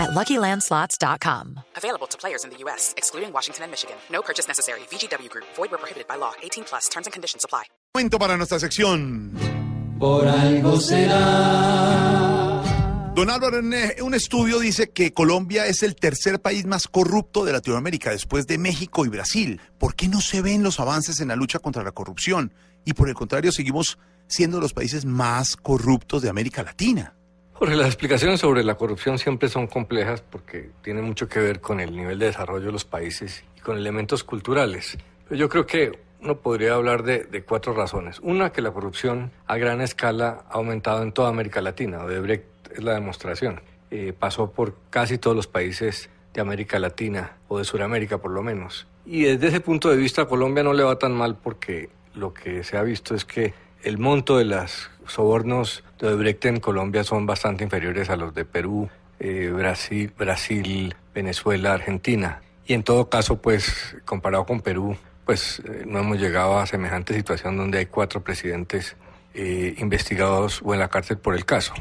at LuckyLandSlots.com. Available to players in the U.S., excluding Washington and Michigan. No purchase necessary. VGW Group. Void where prohibited by law. 18 plus. Terms and conditions apply. Momento para nuestra sección. Por algo será. Don Álvaro, un, un estudio dice que Colombia es el tercer país más corrupto de Latinoamérica después de México y Brasil. ¿Por qué no se ven los avances en la lucha contra la corrupción? Y por el contrario, seguimos siendo los países más corruptos de América Latina. Jorge, las explicaciones sobre la corrupción siempre son complejas porque tienen mucho que ver con el nivel de desarrollo de los países y con elementos culturales. Pero yo creo que uno podría hablar de, de cuatro razones. Una, que la corrupción a gran escala ha aumentado en toda América Latina. Odebrecht es la demostración. Eh, pasó por casi todos los países de América Latina o de Sudamérica por lo menos. Y desde ese punto de vista a Colombia no le va tan mal porque lo que se ha visto es que el monto de los sobornos de Odebrecht en Colombia son bastante inferiores a los de Perú, eh, Brasil, Brasil, Venezuela, Argentina. Y en todo caso, pues comparado con Perú, pues eh, no hemos llegado a semejante situación donde hay cuatro presidentes eh, investigados o en la cárcel por el caso.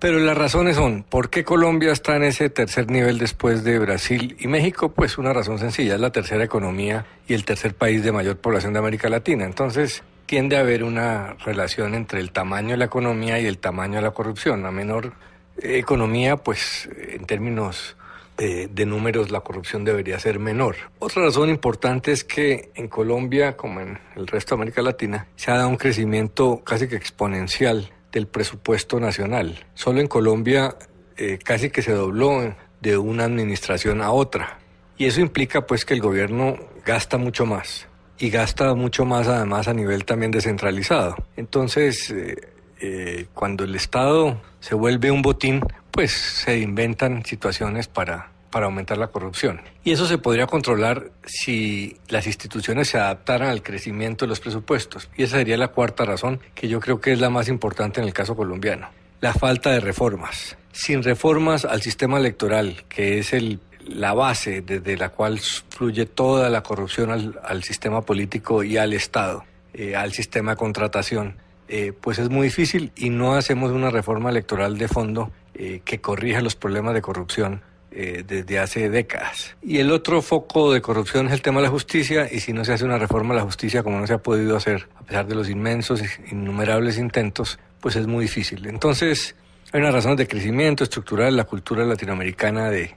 Pero las razones son, ¿por qué Colombia está en ese tercer nivel después de Brasil y México? Pues una razón sencilla, es la tercera economía y el tercer país de mayor población de América Latina. Entonces, tiende a haber una relación entre el tamaño de la economía y el tamaño de la corrupción. A menor eh, economía, pues en términos de, números, la corrupción debería ser menor. Otra razón importante es que en Colombia, como en el resto de América Latina, se ha dado un crecimiento casi que exponencial del presupuesto nacional. Solo en Colombia eh, casi que se dobló de una administración a otra. Y eso implica pues que el gobierno gasta mucho más y gasta mucho más además a nivel también descentralizado. Entonces, eh, eh, cuando el Estado se vuelve un botín, pues se inventan situaciones para, para aumentar la corrupción. Y eso se podría controlar si las instituciones se adaptaran al crecimiento de los presupuestos. Y esa sería la cuarta razón, que yo creo que es la más importante en el caso colombiano. La falta de reformas. Sin reformas al sistema electoral, que es el la base desde la cual fluye toda la corrupción al, sistema político y al Estado, eh, al sistema de contratación, eh, pues es muy difícil y no hacemos una reforma electoral de fondo eh, que corrija los problemas de corrupción desde hace décadas. Y el otro foco de corrupción es el tema de la justicia y si no se hace una reforma a la justicia como no se ha podido hacer a pesar de los inmensos, innumerables intentos, pues es muy difícil. Entonces, hay unas razones de crecimiento estructural, la cultura latinoamericana de,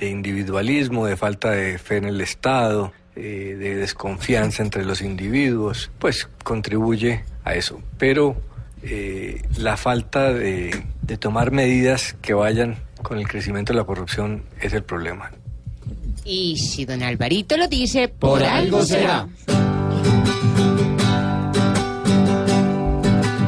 de individualismo, de falta de fe en el Estado, eh, de desconfianza entre los individuos, pues contribuye a eso. Pero eh, la falta de, de tomar medidas que vayan con el crecimiento de la corrupción es el problema. Y si don Alvarito lo dice, Por algo será.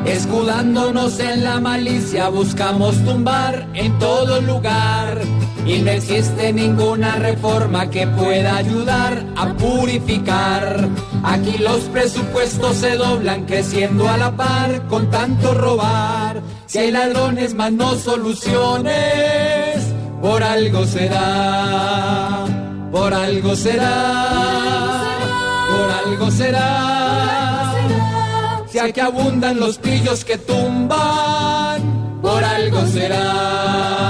Escudándonos en la malicia buscamos tumbar en todo lugar y no existe ninguna reforma que pueda ayudar a purificar. Aquí los presupuestos se doblan creciendo a la par con tanto robar. Si hay ladrones más no soluciones, por algo será, por algo será, por algo será. Si aquí abundan los pillos que tumban, por algo será.